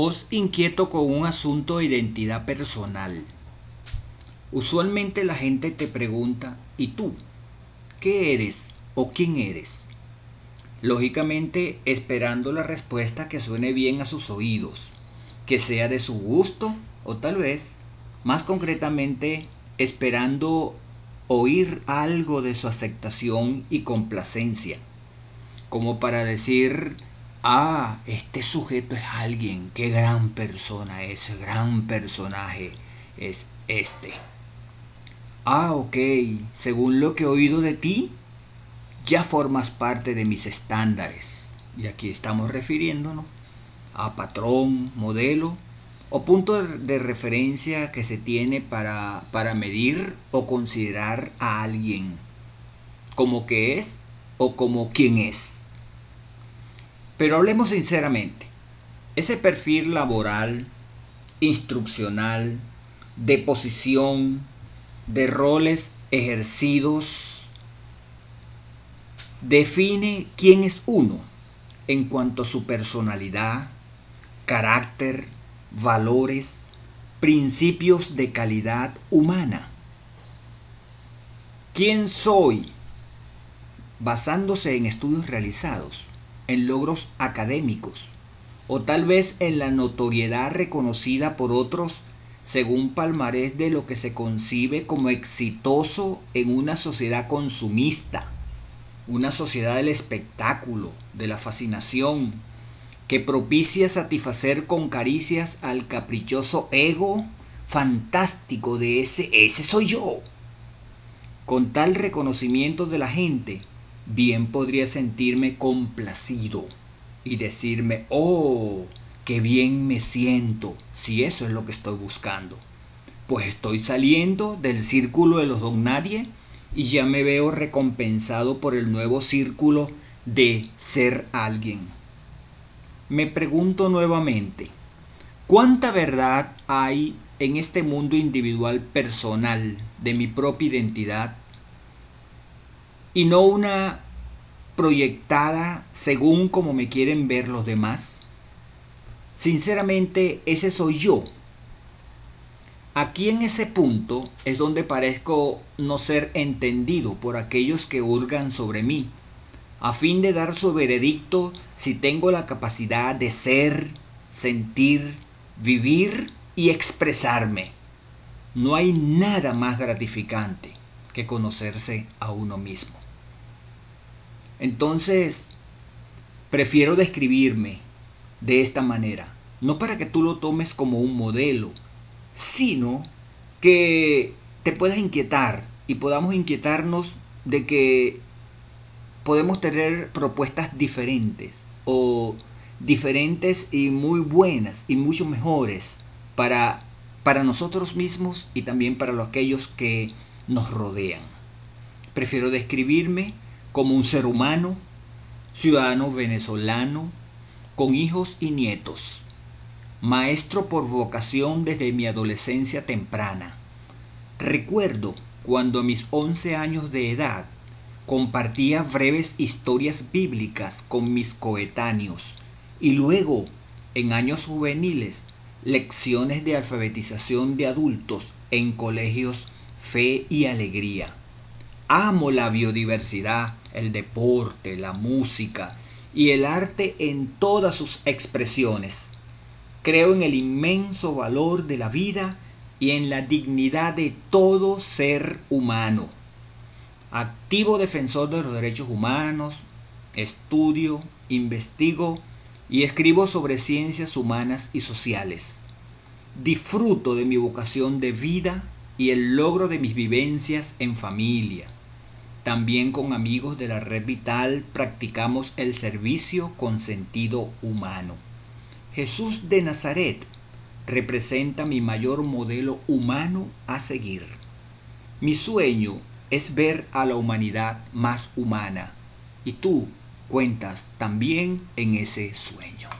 Os inquieto con un asunto de identidad personal. Usualmente la gente te pregunta, ¿y tú? ¿Qué eres o quién eres? Lógicamente esperando la respuesta que suene bien a sus oídos, que sea de su gusto o tal vez, más concretamente, esperando oír algo de su aceptación y complacencia, como para decir, ah, este sujeto es alguien, qué gran persona, ese gran personaje es este. Ah, ok, según lo que he oído de ti, ya formas parte de mis estándares. Y aquí estamos refiriéndonos a patrón, modelo o punto de referencia que se tiene para, para medir o considerar a alguien como que es o como quien es. Pero hablemos sinceramente, ese perfil laboral, instruccional, de posición, de roles ejercidos, define quién es uno en cuanto a su personalidad, carácter, valores, principios de calidad humana. ¿Quién soy? Basándose en estudios realizados en logros académicos o tal vez en la notoriedad reconocida por otros según palmarés de lo que se concibe como exitoso en una sociedad consumista, una sociedad del espectáculo, de la fascinación, que propicia satisfacer con caricias al caprichoso ego fantástico de ese, ese soy yo. Con tal reconocimiento de la gente, bien podría sentirme complacido y decirme, oh, qué bien me siento, si eso es lo que estoy buscando. Pues estoy saliendo del círculo de los don nadie y ya me veo recompensado por el nuevo círculo de ser alguien. Me pregunto nuevamente, ¿cuánta verdad hay en este mundo individual personal de mi propia identidad y no una proyectada según como me quieren ver los demás? Sinceramente, ese soy yo. Aquí en ese punto es donde parezco no ser entendido por aquellos que hurgan sobre mí, a fin de dar su veredicto si tengo la capacidad de ser, sentir, vivir y expresarme. No hay nada más gratificante que conocerse a uno mismo. Entonces, prefiero describirme de esta manera, no para que tú lo tomes como un modelo, sino que te puedas inquietar y podamos inquietarnos de que podemos tener propuestas diferentes o diferentes y muy buenas y mucho mejores para, para nosotros mismos y también para aquellos que nos rodean. Prefiero describirme como un ser humano, ciudadano venezolano, con hijos y nietos, maestro por vocación desde mi adolescencia temprana. Recuerdo cuando a mis 11 años de edad compartía breves historias bíblicas con mis coetáneos y luego, en años juveniles, lecciones de alfabetización de adultos en colegios Fe y Alegría. Amo la biodiversidad, el deporte, la música y el arte en todas sus expresiones. Creo en el inmenso valor de la vida y en la dignidad de todo ser humano. Activo defensor de los derechos humanos, estudio, investigo y escribo sobre ciencias humanas y sociales. Disfruto de mi vocación de vida y el logro de mis vivencias en familia, también con amigos de la red vital practicamos el servicio con sentido humano. Jesús de Nazaret representa mi mayor modelo humano a seguir. Mi sueño es ver a la humanidad más humana y tú cuentas también en ese sueño.